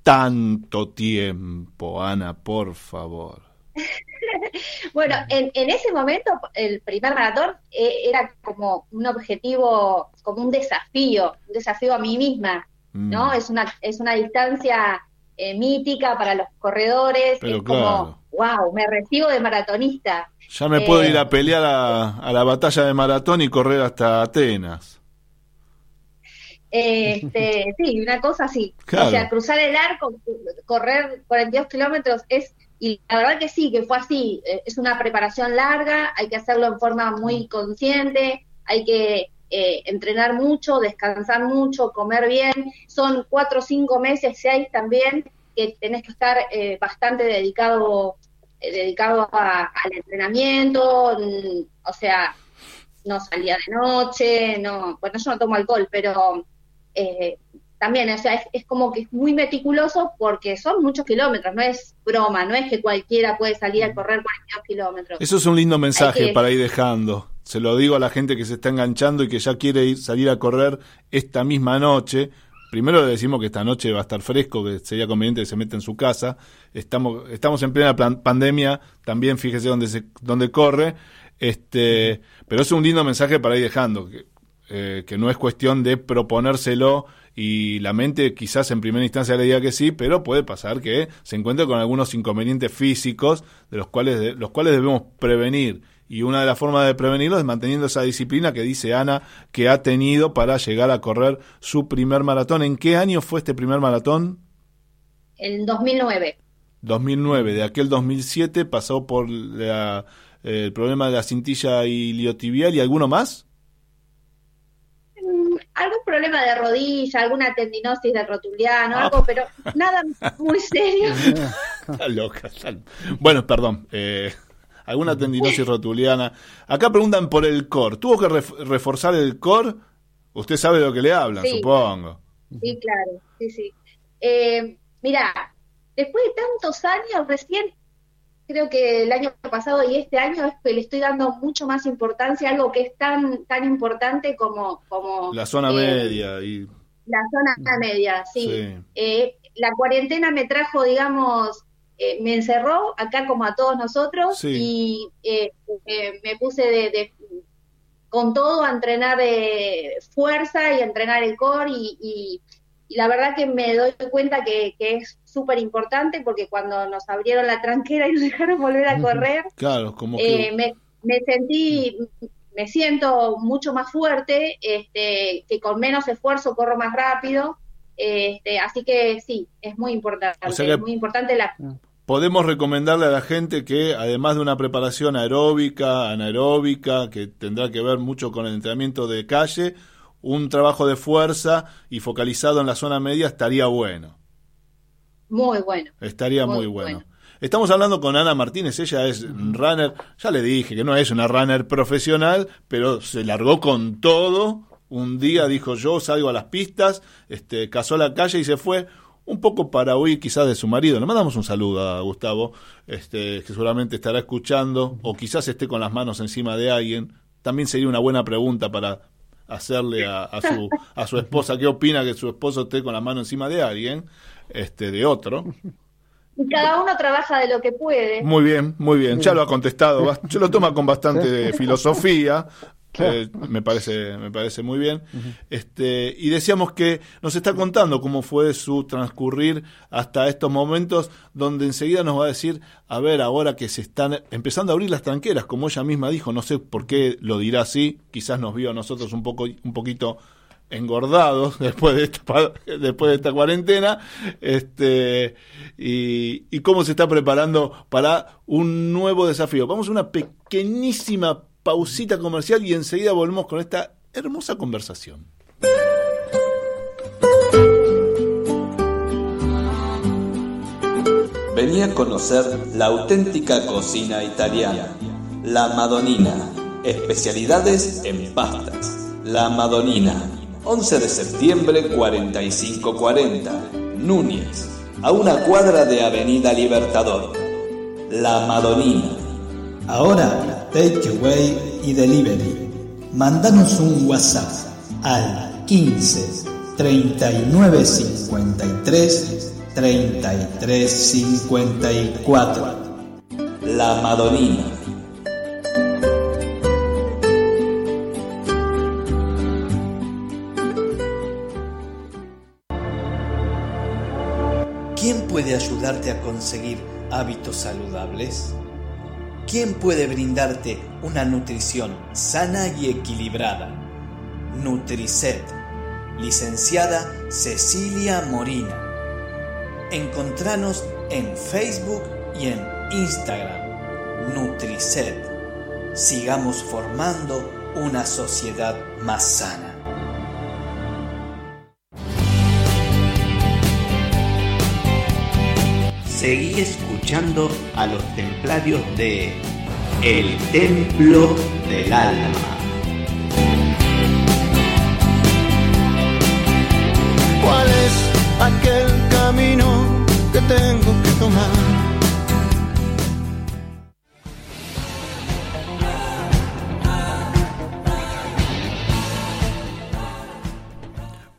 tanto tiempo, Ana, por favor? Bueno, en, en ese momento el primer maratón eh, era como un objetivo, como un desafío, un desafío a mí misma, ¿no? Mm. Es una, es una distancia eh, mítica para los corredores, Pero es claro. como, wow, me recibo de maratonista. Ya me Eh, puedo ir a pelear a, a la batalla de maratón y correr hasta Atenas. Este, sí, una cosa así. Claro. O sea, cruzar el arco, correr 42 kilómetros es, y la verdad que sí, que fue así. Eh, Es una preparación larga, hay que hacerlo en forma muy consciente, hay que eh, entrenar mucho, descansar mucho, comer bien. Son cuatro o cinco meses, seis también, que tenés que estar eh, bastante dedicado, eh, dedicado a- al entrenamiento, mm, o sea, no salía de noche, no, bueno, yo no tomo alcohol, pero eh, también, o sea, es, es como que es muy meticuloso porque son muchos kilómetros, no es broma, no es que cualquiera puede salir a correr 42 kilómetros. Eso es un lindo mensaje que- para ir dejando. Se lo digo a la gente que se está enganchando y que ya quiere ir, salir a correr esta misma noche. Primero le decimos que esta noche va a estar fresco, que sería conveniente que se meta en su casa. Estamos, estamos en plena plan- pandemia, también fíjese dónde, se, dónde corre. Este, pero es un lindo mensaje para ir dejando, que, eh, que no es cuestión de proponérselo y la mente quizás en primera instancia le diga que sí, pero puede pasar que se encuentre con algunos inconvenientes físicos de los cuales, de- los cuales debemos prevenir. Y una de las formas de prevenirlo es manteniendo esa disciplina que dice Ana que ha tenido para llegar a correr su primer maratón. ¿En qué año fue este primer maratón? En 2009. 2009. De aquel 2007 pasó por la- el problema de la cintilla iliotibial y alguno más. Algún problema problema de rodilla, alguna tendinosis del rotuliano, Ah. algo, pero nada muy serio. Está loca. está- Bueno, perdón. eh, alguna tendinosis rotuliana. Acá preguntan por el core. ¿Tuvo que ref- reforzar el core? Usted sabe de lo que le hablan, Sí. supongo. Sí, claro, sí, sí. Eh, mira, después de tantos años, recién, creo que el año pasado y este año es que le estoy dando mucho más importancia a algo que es tan, tan importante como, como La zona eh, media. Y, La zona media, sí. Sí. Eh, la cuarentena me trajo, digamos, eh, me encerró acá como a todos nosotros Sí. y me puse de, de- con todo a entrenar eh, fuerza y a entrenar el core y, y- y la verdad que me doy cuenta que, que es súper importante porque cuando nos abrieron la tranquera y nos dejaron volver a correr, claro, como que. eh, me, me sentí, me siento mucho más fuerte, este, que con menos esfuerzo corro más rápido, este, así que sí, es muy importante, O sea que- es muy importante la, Podemos recomendarle a la gente que, además de una preparación aeróbica, anaeróbica, que tendrá que ver mucho con el entrenamiento de calle, un trabajo de fuerza y focalizado en la zona media estaría bueno. muy bueno. Estaría muy, Muy bueno. bueno. Estamos hablando con Ana Martínez, ella es runner, ya le dije que no es una runner profesional, pero se largó con todo. Un día dijo yo salgo a las pistas, este, casó la calle y se fue un poco para huir quizás de su marido. Le mandamos un saludo a Gustavo, este, que seguramente estará escuchando, o quizás esté con las manos encima de alguien. También sería una buena pregunta para hacerle a, a su, a su esposa qué opina que su esposo esté con la mano encima de alguien, este, de otro. Y cada uno trabaja de lo que puede. Muy bien, muy bien. Ya lo ha contestado. Se lo toma con bastante filosofía. Eh, me parece, me parece muy bien. Este, y decíamos que nos está contando cómo fue su transcurrir hasta estos momentos, donde enseguida nos va a decir, a ver, ahora que se están empezando a abrir las tranqueras, como ella misma dijo, no sé por qué lo dirá así, quizás nos vio a nosotros un poco, un poquito engordados después de esta, después de esta cuarentena este y, y cómo se está preparando para un nuevo desafío. Vamos a una pequeñísima pausita comercial y enseguida volvemos con esta hermosa conversación. Venía a conocer la auténtica cocina italiana, la Madonina, especialidades en pastas. La Madonina, 11 de septiembre 4540, Núñez, a una cuadra de Avenida Libertador. La Madonina. Ahora, takeaway y delivery. Mándanos un WhatsApp al 15 39 53 33 54. La Madonina. ¿Quién puede ayudarte a conseguir hábitos saludables? ¿Quién puede brindarte una nutrición sana y equilibrada? Nutricet, licenciada Cecilia Morina. Encontranos en Facebook y en Instagram. Nutricet. Sigamos formando una sociedad más sana. Seguí escuchando a los templarios de El Templo del Alma. ¿Cuál es aquel camino que tengo que tomar?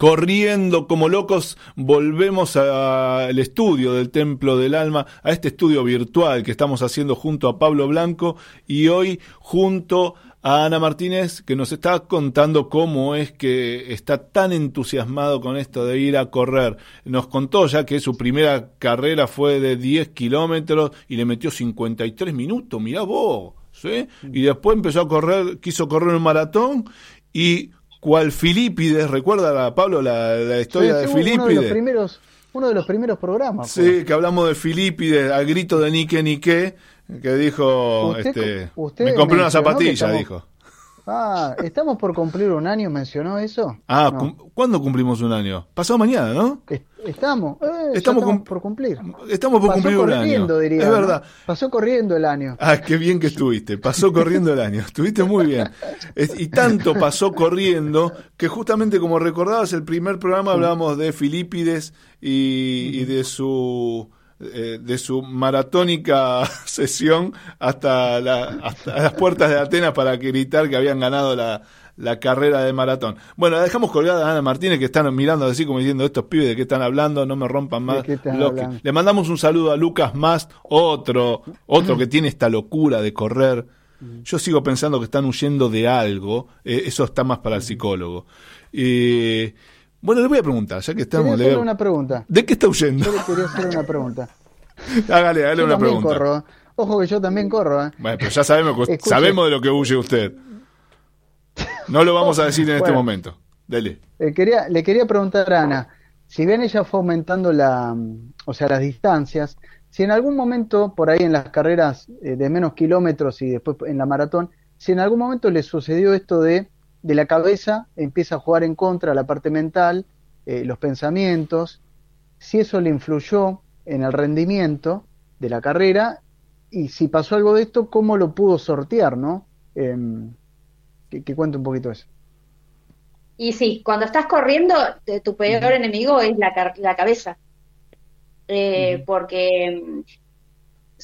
Corriendo como locos, volvemos al estudio del Templo del Alma, a este estudio virtual que estamos haciendo junto a Pablo Blanco y hoy junto a Ana Martínez, que nos está contando cómo es que está tan entusiasmado con esto de ir a correr. Nos contó ya que su primera carrera fue de 10 kilómetros y le metió 53 minutos, mirá vos, ¿sí? Y después empezó a correr, quiso correr un maratón y cual Filipides, ¿recuerda a Pablo la, la historia Sí, de sí, Uno de los Filipides? primeros, uno de los primeros programas. Sí, que hablamos de Filipides al grito de Nique Nique, que dijo, Usted- este, usted me compré una zapatilla, dijo. Ah, estamos por cumplir un año, ¿mencionó eso? Ah, No. cum- ¿cuándo cumplimos un año? Pasado mañana, ¿no? Estamos, eh, Estamos cum- por cumplir. Estamos por Pasó cumplir un año. corriendo, diría. es ¿no? verdad. Pasó corriendo el año. Ah, qué bien que estuviste. Pasó corriendo el año. Estuviste muy bien. Es- y tanto pasó corriendo que justamente como recordabas el primer programa hablábamos de Filipides y, y de su eh, de su maratónica sesión hasta, la- hasta las puertas de Atenas para gritar que habían ganado la, la carrera de maratón. Bueno, la dejamos colgada a Ana Martínez que están mirando así como diciendo estos pibes de qué están hablando, no me rompan más. qué están lo que-". hablando? Le mandamos un saludo a Lucas Mast, otro, otro que tiene esta locura de correr. Yo sigo pensando que están huyendo de algo. eh, eso está más para el psicólogo. Eh, bueno, le voy a preguntar, ya que estamos. le voy a- una pregunta. ¿De qué está huyendo? Yo le quería hacer una pregunta. hágale, hágale Yo una también pregunta. corro. ¿eh? Ojo que yo también corro. ¿eh? Bueno, pero ya sabemos, sabemos de lo que huye usted. No lo vamos a decir en este momento. Dele. Eh, quería, le quería preguntar a Ana, si bien ella fue aumentando la, mm, o sea, las distancias, si en algún momento, por ahí en las carreras eh, de menos kilómetros y después en la maratón, si en algún momento le sucedió esto de, de la cabeza, empieza a jugar en contra la parte mental, eh, los pensamientos, si eso le influyó en el rendimiento de la carrera y si pasó algo de esto, cómo lo pudo sortear, ¿no? Em, que, que cuente un poquito eso. Y sí, cuando estás corriendo, te- tu peor enemigo es la, la cabeza. Eh, Porque mm,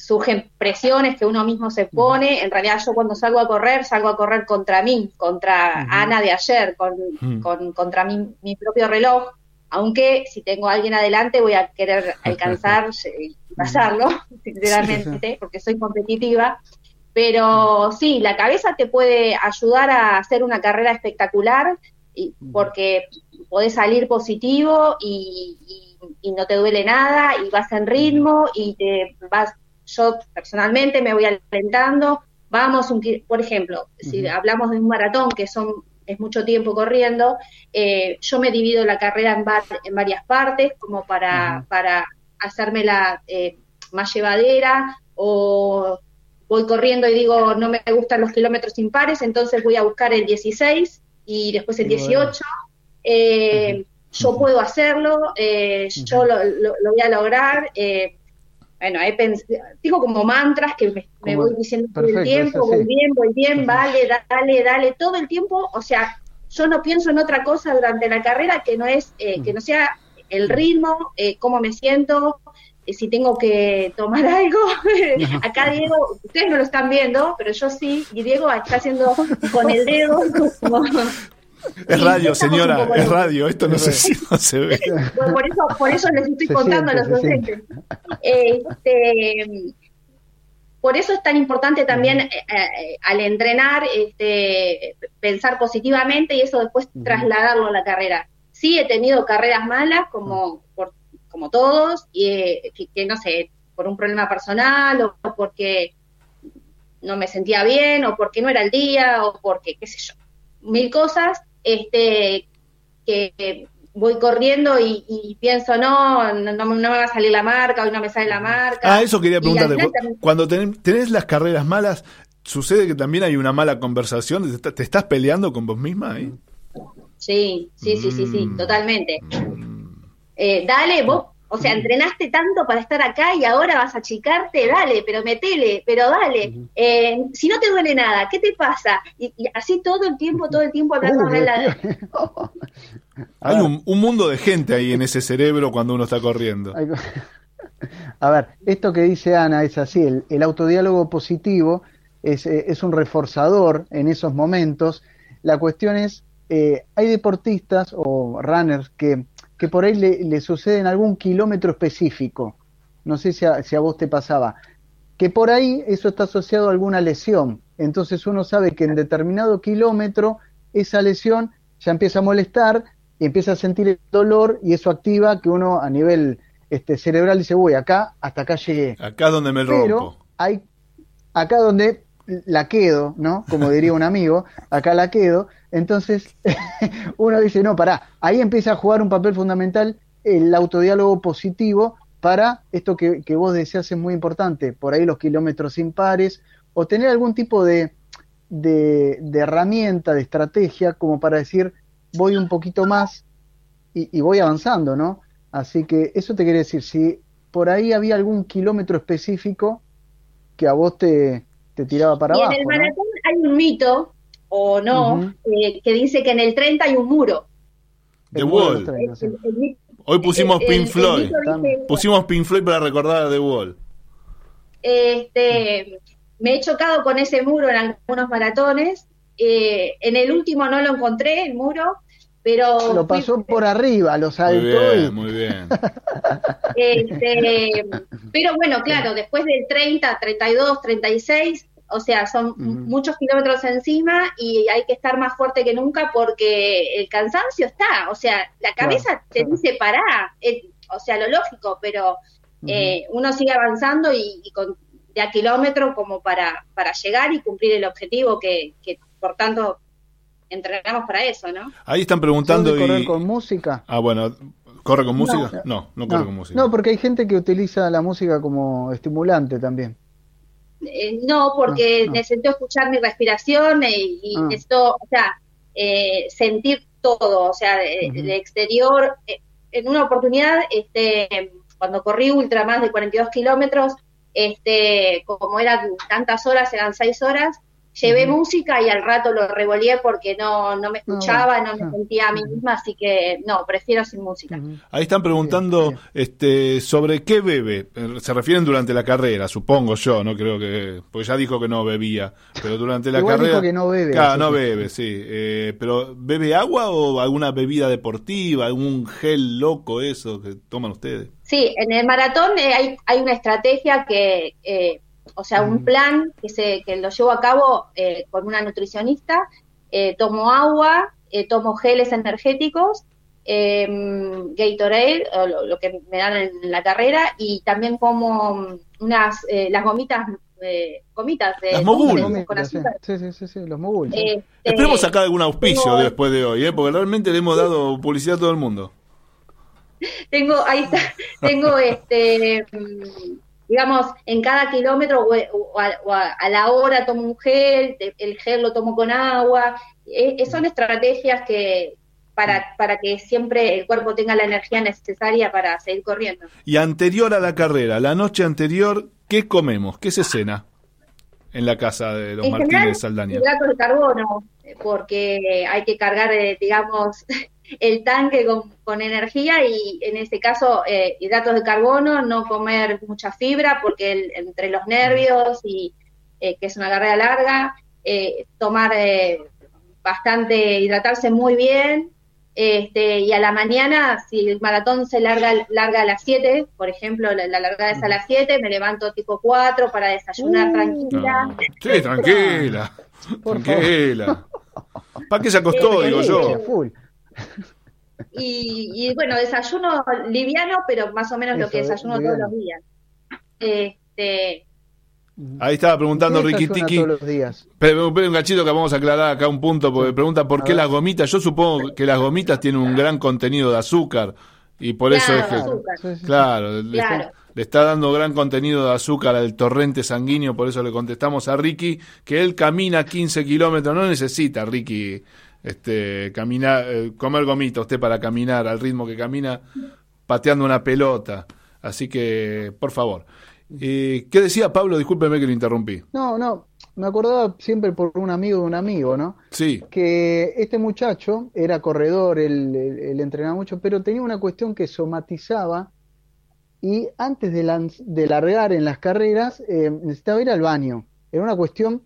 surgen presiones que uno mismo se pone. En realidad, yo cuando salgo a correr, salgo a correr contra mí, contra Ana de ayer, con, con- contra mi, mi propio reloj. Aunque si tengo a alguien adelante, voy a querer alcanzar y pasarlo, sinceramente, porque soy competitiva. Pero sí, la cabeza te puede ayudar a hacer una carrera espectacular y- porque podés salir positivo y, y- y no te duele nada y vas en ritmo y te vas, yo personalmente me voy alentando, vamos, un, por ejemplo, si hablamos de un maratón que son es mucho tiempo corriendo, eh, yo me divido la carrera en, va- en varias partes como para, para hacérmela eh, más llevadera o voy corriendo y digo no me gustan los kilómetros impares, entonces voy a buscar el 16 y después el Muy bueno. 18. Eh, Yo puedo hacerlo, eh, yo lo, lo- lo voy a lograr. eh, bueno, he digo como mantras que me, voy diciendo todo el tiempo, voy bien, voy bien, vale, dale, dale, todo el tiempo. O sea, yo no pienso en otra cosa durante la carrera que no es eh, que no sea el ritmo, eh, cómo me siento, eh, si tengo que tomar algo. Acá Diego, ustedes no lo están viendo, pero yo sí, y Diego está haciendo con el dedo como- Es radio, señora, es radio. Esto no sé si no se ve. Por, por eso, por eso les estoy Se contando siente, a los se docentes. Este, por eso es tan importante también eh, eh, al entrenar este, pensar positivamente y eso después trasladarlo a la carrera. Sí he tenido carreras malas como, por- como todos, y, eh, que, que no sé, por un problema personal o porque no me sentía bien o porque no era el día o porque qué sé yo, mil cosas este que voy corriendo y, y pienso no, no, no me va a salir la marca, hoy no me sale la marca. Ah, eso quería preguntarte. también- Cuando ten- tenés las carreras malas, ¿sucede que también hay una mala conversación? ¿Te, está- te estás peleando con vos misma ahí? Sí, sí, sí, sí, Mm. sí, totalmente. Eh, dale, vos, o sea, entrenaste tanto para estar acá y ahora vas a achicarte, dale, pero metele, pero dale. Eh, si no te duele nada, ¿qué te pasa? Y, y así todo el tiempo, todo el tiempo hablando con él. Hay un, un mundo de gente ahí en ese cerebro cuando uno está corriendo. A ver, esto que dice Ana es así, el, el autodiálogo positivo es, eh, es un reforzador en esos momentos. La cuestión es, eh, hay deportistas o runners que, que por ahí le, le sucede en algún kilómetro específico, no sé si a, si a vos te pasaba, que por ahí eso está asociado a alguna lesión. Entonces uno sabe que en determinado kilómetro esa lesión ya empieza a molestar y empieza a sentir el dolor y eso activa que uno a nivel este, cerebral dice, voy acá, hasta acá llegué. Acá es donde me Pero rompo. hay acá donde la quedo, ¿no? Como diría un amigo, acá la quedo. Entonces uno dice, no, pará, ahí empieza a jugar un papel fundamental el autodiálogo positivo para esto que, que vos deseas es muy importante, por ahí los kilómetros impares, o tener algún tipo de, de, herramienta, de estrategia, como para decir, voy un poquito más y, y voy avanzando, ¿no? Así que eso te quería decir, si por ahí había algún kilómetro específico que a vos te, te tiraba para y abajo. en el ¿no? maratón hay un mito, o no, eh, que dice que en el 30 hay un muro. The Wall. Hoy pusimos el- Pink el Floyd. Pusimos Pink Floyd para recordar a The Wall. Este, me he chocado con ese muro en algunos maratones. Eh, en el último no lo encontré, el muro, pero Lo fui- pasó por arriba, lo Muy saltó y bien, muy bien. este, pero bueno, claro, después del 30, 32, 36, o sea, son muchos kilómetros encima y hay que estar más fuerte que nunca porque el cansancio está, o sea, la cabeza te claro. dice pará, eh, o sea, lo lógico, pero eh, uno sigue avanzando y, y con de a kilómetro como para, para llegar y cumplir el objetivo que, que por tanto entrenamos para eso, ¿no? Ahí están ¿Sos preguntando de correr y... con música? Ah, bueno, ¿corre con música? No, no, corre No, con música. no, porque hay gente que utiliza la música como estimulante también. Eh, no, porque No, no. necesito escuchar mi respiración y Ah. necesito, o sea, eh, sentir todo, o sea, Ujú. el exterior. Eh, en una oportunidad, este, cuando corrí ultra más de 42 kilómetros, este, como eran tantas horas, eran seis horas, llevé música y al rato lo revolví porque no, no me escuchaba, no me sentía a mí misma, así que no, prefiero sin música. Ahí están preguntando este sobre qué bebe. Eh, Se refieren durante la carrera, supongo yo, no creo que. Porque ya dijo que no bebía. Pero durante la Igual carrera. dijo que no bebe, Claro, no bebe, sí. Eh, pero ¿bebe agua o alguna bebida deportiva? ¿Algún gel loco eso que toman ustedes? Sí, en el maratón eh, hay, hay una estrategia que, eh, o sea, un Mm. plan que, se, que lo llevo a cabo eh, con una nutricionista. Eh, tomo agua, eh, tomo geles energéticos, eh, Gatorade, o lo, lo que me dan en la carrera, y también como mm, unas, eh, las gomitas, eh, gomitas de Las mogul. sí. azúcar. Sí, sí, sí, los moguls. sí. Este, Esperemos sacar algún auspicio tengo- después de hoy, ¿eh? porque realmente le hemos dado publicidad a todo el mundo. tengo ahí está, tengo este mm, digamos en cada kilómetro o, a, o a- a la hora tomo un gel el gel lo tomo con agua Eh, eh, son estrategias que para para que siempre el cuerpo tenga la energía necesaria para seguir corriendo Y anterior a la carrera, la noche anterior, ¿qué comemos? ¿Qué se cena en la casa de en Martínez general Saldaña? hidratos de carbono porque hay que cargar eh, digamos el tanque con, con energía y en este caso eh, hidratos de carbono, no comer mucha fibra porque el- entre los nervios y eh, que es una carrera larga, eh, tomar eh, bastante, hidratarse muy bien. Este, y a la mañana, si el maratón se larga, larga a las 7, por ejemplo, la, la largada es a las 7, me levanto tipo 4 para desayunar Uh. tranquila. No. Sí, tranquila. Por tranquila. ¿Para qué se acostó, Eh, digo yo? Y, y, bueno, desayuno liviano, pero más o menos lo que desayuno liviano. todos los días. Este, Ahí estaba preguntando ¿Qué Ricky Tiki. todos los días? Pero un cachito que vamos a aclarar acá un punto, porque pregunta por A qué ver. las gomitas. Yo supongo que las gomitas tienen un gran contenido de azúcar y por eso Claro, es que. azúcar. Sí, sí, sí. Claro, le, Claro. le está dando gran contenido de azúcar al torrente sanguíneo, por eso le contestamos a Ricky que él camina 15 kilómetros, no necesita Ricky este caminar, eh, comer gomita usted para caminar al ritmo que camina pateando una pelota. Así que, por favor. Eh, ¿Qué decía Pablo? Discúlpeme que lo interrumpí. No, no, me acordaba siempre por un amigo de un amigo, ¿no? Sí, Que este muchacho era corredor, él, él- él entrenaba mucho, pero tenía una cuestión que somatizaba y antes de, lan- de largar en las carreras eh, necesitaba ir al baño. Era una cuestión,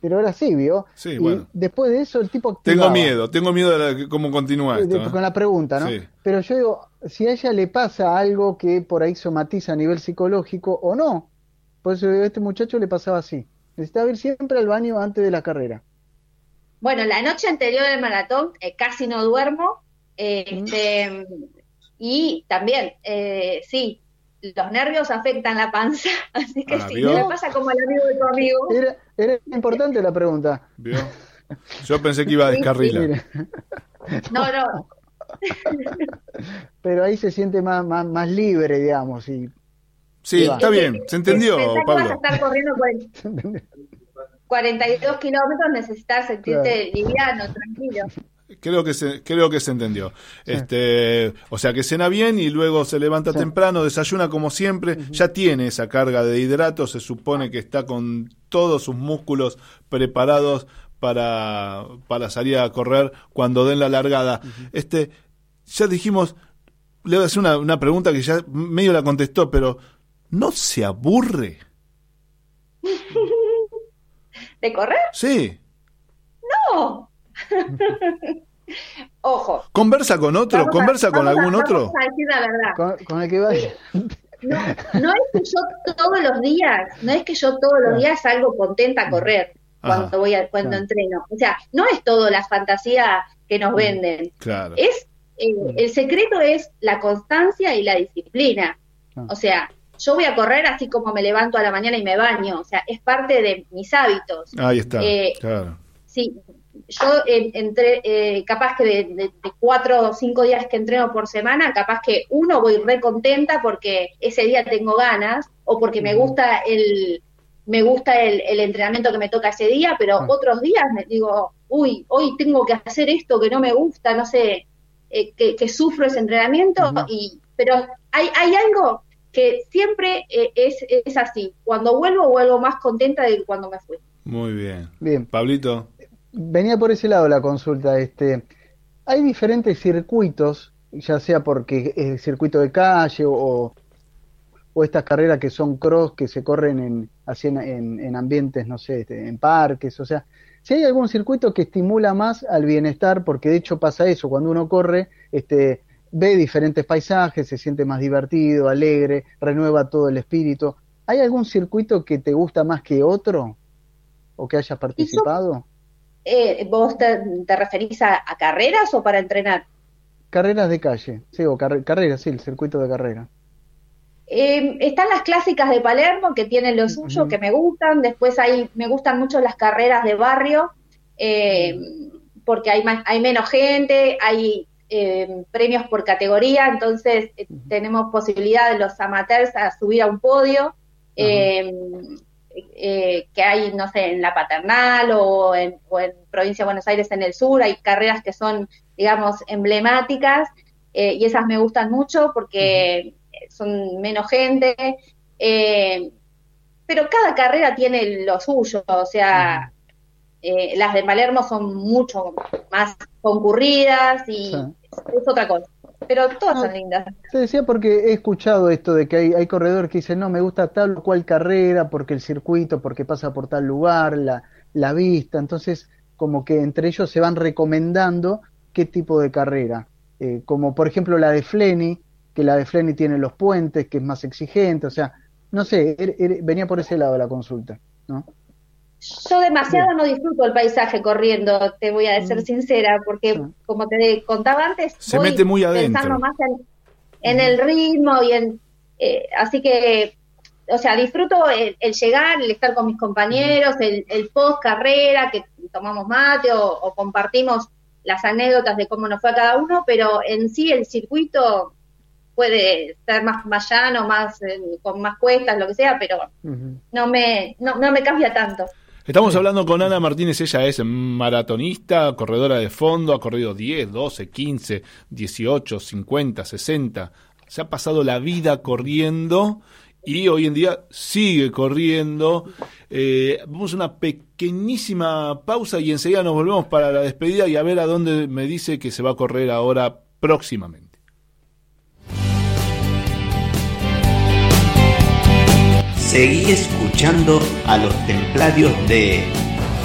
pero era así, ¿vio? Sí, y bueno. después de eso el tipo tengo activaba. miedo, tengo miedo de la- cómo continúa de- esto. de- ¿eh? con la pregunta, ¿no? Sí. Pero yo digo, si a ella le pasa algo que por ahí somatiza a nivel psicológico o no. Por eso digo, a este muchacho le pasaba así. Necesitaba ir siempre al baño antes de la carrera. bueno, la noche anterior del maratón eh, casi no duermo. Este, y también, eh, sí, los nervios afectan la panza, así que Ah, sí, ¿vio? me pasa como al amigo de tu amigo. Era, era importante la pregunta. ¿Vio? Yo pensé que iba a descarrilar. No, no, pero ahí se siente más, más, más libre, digamos. Y, Sí, está bien, se entendió, que vas a Pablo. estar corriendo por el- 42 kilómetros necesitas sentirte liviano, tranquilo. Creo que se, creo que se entendió. Este, o sea que cena bien y luego se levanta temprano, desayuna como siempre, ya tiene esa carga de hidratos, se supone que está con todos sus músculos preparados para, para salir a correr cuando den la largada. Este, ya dijimos, le voy a hacer una, una pregunta que ya medio la contestó, pero ¿no se aburre? ¿De correr? Sí. No. Ojo. ¿Conversa con otro? Vamos a- ¿Conversa con vamos a- algún otro? Vamos a decir la verdad. Con, con el que vaya. No, no es que yo todos los días, no es que yo todos los días salgo contenta a correr cuando Ajá. voy a, cuando Claro. entreno. O sea, no es todo la fantasía que nos venden. Claro. Es eh, el secreto es la constancia y la disciplina. O sea, yo voy a correr así como me levanto a la mañana y me baño. O sea, es parte de mis hábitos. Ahí está. Eh, claro. Sí, yo eh, entre, eh, capaz que de, de- de cuatro o cinco días que entreno por semana, capaz que uno voy re contenta porque ese día tengo ganas o porque me gusta el me gusta el, el entrenamiento que me toca ese día, pero Ah. otros días me digo, uy, hoy tengo que hacer esto que no me gusta, no sé, eh, que, que sufro ese entrenamiento, y pero hay, hay algo que siempre eh, es, es así, cuando vuelvo vuelvo más contenta de cuando me fui. Muy bien. Bien. Pablito. Venía por ese lado la consulta. Este, hay diferentes circuitos, ya sea porque es circuito de calle o, o estas carreras que son cross que se corren en, así en, en- en ambientes, no sé, este, en parques, o sea, si hay algún circuito que estimula más al bienestar, porque de hecho pasa eso, cuando uno corre, este, ve diferentes paisajes, se siente más divertido, alegre, renueva todo el espíritu. ¿Hay algún circuito que te gusta más que otro? ¿O que hayas participado? Eh, ¿Vos te, te referís a, a carreras o para entrenar? Carreras de calle, sí, o carre- carreras, sí, el circuito de carrera. Eh, están las clásicas de Palermo que tienen lo suyo, que me gustan. Después hay, me gustan mucho las carreras de barrio, eh, porque hay, más, hay menos gente, hay eh, premios por categoría, entonces eh, tenemos posibilidad de los amateurs a subir a un podio. Eh, que hay, no sé, en la Paternal o en, o en Provincia de Buenos Aires en el sur, hay carreras que son, digamos, emblemáticas eh, y esas me gustan mucho porque son menos gente, eh, pero cada carrera tiene lo suyo, o sea, eh, las de Palermo son mucho más concurridas y Sí. es otra cosa, pero todas son lindas. Se decía porque he escuchado esto de que hay, hay corredores que dicen, no, me gusta tal o cual carrera, porque el circuito, porque pasa por tal lugar, la, la vista, entonces como que entre ellos se van recomendando qué tipo de carrera, Eh, como por ejemplo la de Flenny, que la de Flenny tiene los puentes, que es más exigente, o sea, no sé, er- er- venía por ese lado la consulta, ¿no? Yo demasiado no disfruto el paisaje corriendo, te voy a ser sincera, porque como te contaba antes, Se voy mete muy pensando adentro. más en, en el ritmo y en... eh, así que, o sea, disfruto el, el llegar, el estar con mis compañeros, el, el post carrera, que tomamos mate o, o compartimos las anécdotas de cómo nos fue a cada uno, pero en sí el circuito puede ser más, más llano, más, eh, con más cuestas, lo que sea, pero no me, no, no me cambia tanto. Estamos hablando con Ana Martínez, ella es maratonista, corredora de fondo, ha corrido 10, 12, 15, 18, 50, 60. Se ha pasado la vida corriendo y hoy en día sigue corriendo. Eh, vamos a una pequeñísima pausa y enseguida nos volvemos para la despedida y a ver a dónde me dice que se va a correr ahora próximamente. Seguí escuchando a los templarios de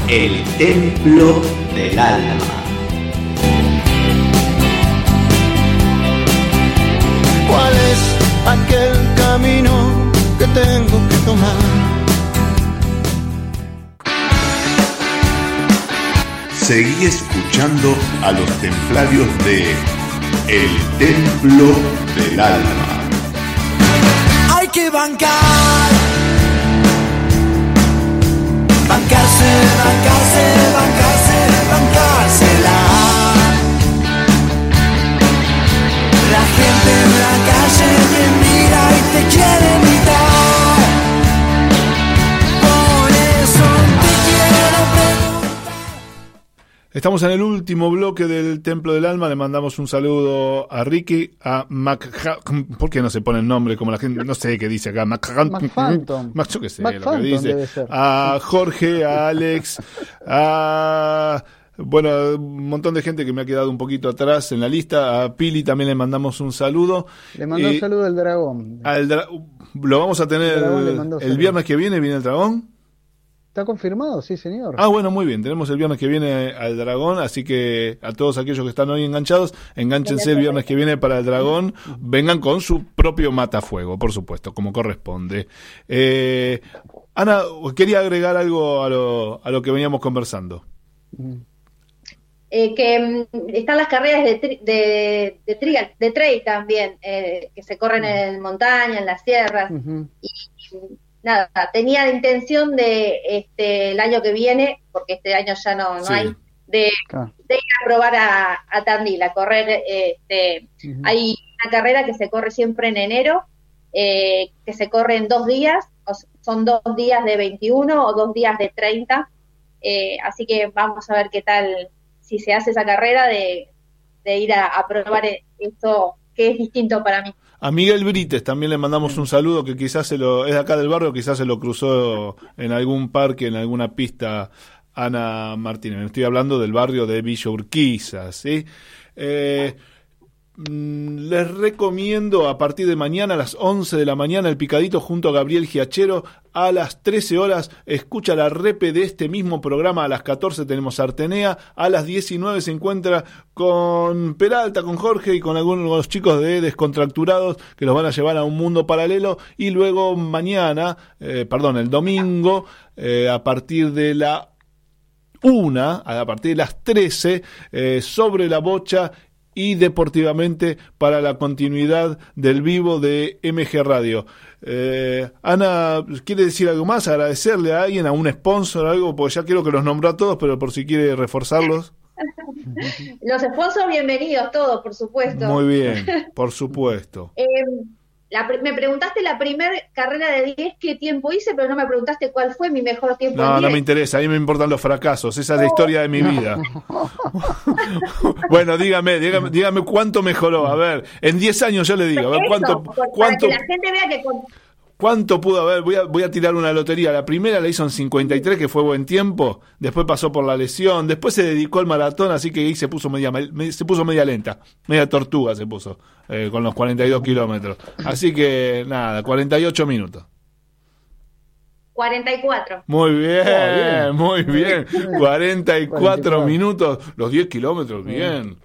El Templo del Alma. ¿Cuál es aquel camino que tengo que tomar? Seguí escuchando a los templarios de El Templo del Alma. Hay que bancar. Bancarse, bancarse, bancarse, bancársela. La gente en la calle te mira y te quiere imitar. Estamos en el último bloque del Templo del Alma. Le mandamos un saludo a Ricky, a Mac. ¿Por qué no se pone el nombre como la gente? No sé qué dice acá. Mac. Mac, yo qué sé lo que dice. A Jorge, a Alex, a. Bueno, un montón de gente que me ha quedado un poquito atrás en la lista. A Pili también le mandamos un saludo. Le mandó Eh, un saludo al dragón. al dra- lo vamos a tener El el viernes que viene, viene el dragón. ¿Está confirmado? Sí, señor. Ah, bueno, muy bien. Tenemos el viernes que viene al dragón, así que a todos aquellos que están hoy enganchados, enganchense el viernes que viene para el dragón. Vengan con su propio matafuego, por supuesto, como corresponde. Eh, Ana, quería agregar algo a lo, a lo que veníamos conversando. Eh, que mm, están las carreras de, tri- de, de, trial- de trail también, eh, que se corren en montaña, en las sierras. Nada, tenía la intención de este el año que viene, porque este año ya no, no Sí. hay, de, Claro. de ir a probar a, a Tandil, a correr. Este. Hay una carrera que se corre siempre en enero, eh, que se corre en dos días, o son dos días de 21 o dos días de 30. eh, así que vamos a ver qué tal si se hace esa carrera de, de ir a, a probar e- esto que es distinto para mí. A Miguel Brites también le mandamos un saludo que quizás se lo, es de acá del barrio, quizás se lo cruzó en algún parque, en alguna pista, Ana Martínez. Estoy hablando del barrio de Villa Urquiza, ¿sí? Eh, les recomiendo a partir de mañana a las 11 de la mañana el picadito junto a Gabriel Giachero a las 13 horas escucha la repe de este mismo programa a las 14 tenemos Artenea a las 19 se encuentra con Peralta con Jorge y con algunos chicos de Descontracturados que los van a llevar a un mundo paralelo y luego mañana eh, perdón el domingo eh, a partir de la una a partir de las 13 eh, sobre la bocha y deportivamente para la continuidad del vivo de MG Radio. Eh, Ana, ¿quiere decir algo más? ¿Agradecerle a alguien, a un sponsor, algo? Porque ya quiero que los nombró a todos, pero por si quiere reforzarlos. Los sponsors, bienvenidos todos, por supuesto. Muy bien, por supuesto. Eh, la me preguntaste la primera carrera de 10 qué tiempo hice, pero no me preguntaste cuál fue mi mejor tiempo No, en no 10. me interesa, a mí me importan los fracasos, esa es la historia de mi vida. bueno, dígame, dígame, dígame cuánto mejoró, a ver, en 10 años yo le digo, a ver Eso, cuánto, para cuánto, que la gente vea que con- ¿Cuánto pudo haber? Voy a, voy a tirar una lotería. La primera la hizo en 53, que fue buen tiempo. Después pasó por la lesión. Después se dedicó al maratón, así que ahí se puso media, me- se puso media lenta. Media tortuga se puso, eh, con los 42 kilómetros. Así que nada, 48 minutos. 44. Muy bien, bien. muy bien. 44 44. minutos, los 10 kilómetros, bien.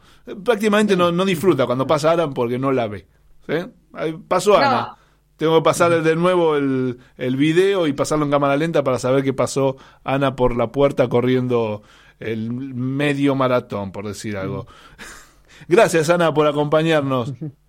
Prácticamente no, no disfruta cuando pasa Aran porque no la ve. ¿sí? Pasó No. Ana. Tengo que pasar de nuevo el, el video y pasarlo en cámara lenta para saber qué pasó Ana por la puerta corriendo el medio maratón, por decir algo. Gracias, Ana, por acompañarnos.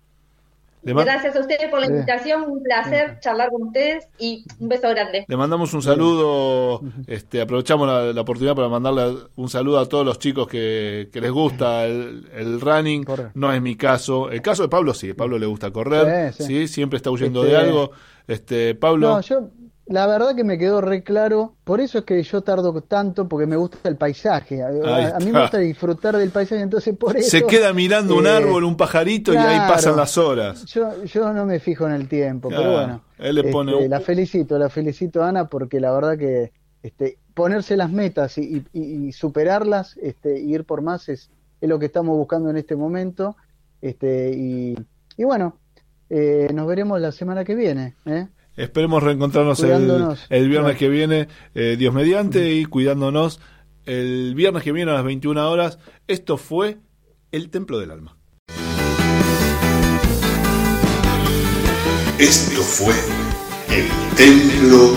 Gracias a ustedes por la invitación, un placer charlar con ustedes y un beso grande. le mandamos un saludo, este, aprovechamos la, la oportunidad para mandarle un saludo a todos los chicos que, que les gusta el, el running. Correr. No es mi caso. El caso de Pablo sí, a Pablo le gusta correr, sí, Sí, sí. siempre está huyendo Este- de algo. Este, Pablo, No, yo, la verdad que me quedó re claro, por eso es que yo tardo tanto, porque me gusta el paisaje. A, mí me gusta disfrutar del paisaje, entonces por eso. se queda mirando un eh, árbol, un pajarito y ahí pasan las horas. Yo, yo no me fijo en el tiempo, Claro, pero bueno. él le pone este, un- La felicito, la felicito Ana, porque la verdad que este, ponerse las metas y, y- y superarlas, este, y ir por más es, es lo que estamos buscando en este momento. Este, y, y bueno, eh, nos veremos la semana que viene. ¿eh? Esperemos reencontrarnos el, viernes claro. que viene, eh, Dios mediante, y cuidándonos el viernes que viene a las 21 horas. Esto fue El Templo del Alma. Esto fue el Templo